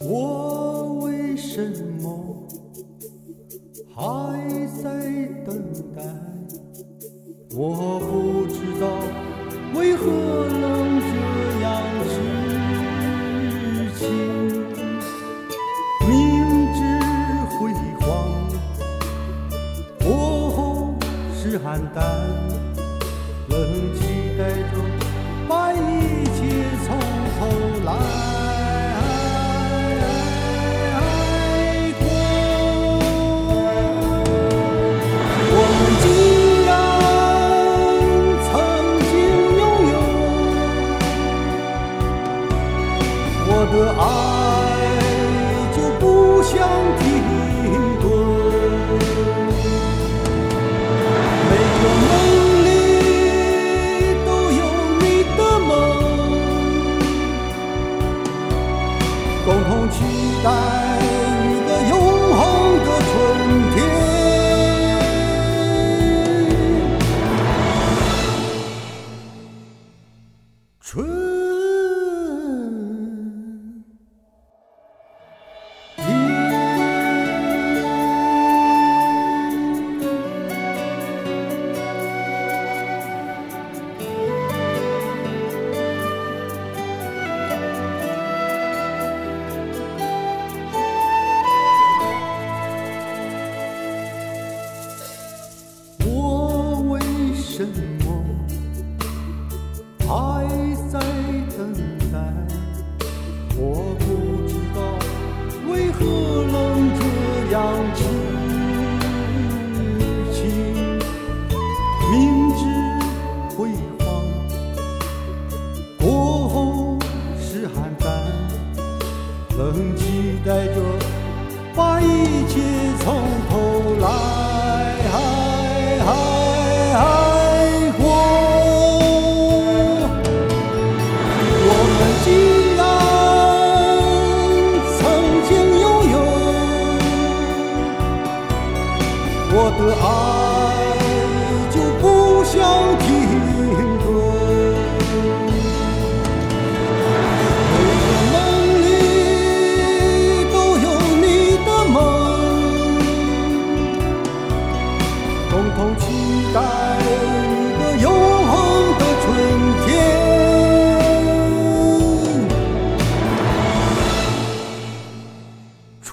我为什么还在等待？我不知道为何能这样痴情，明知辉煌过后是黯淡冷清。共同期待。为何能这样痴情，明知辉煌过后是黯淡，仍期待着把一切从头来。我的爱就不想停顿。每个梦里都有你的梦，共同期待一个永恒的春天。春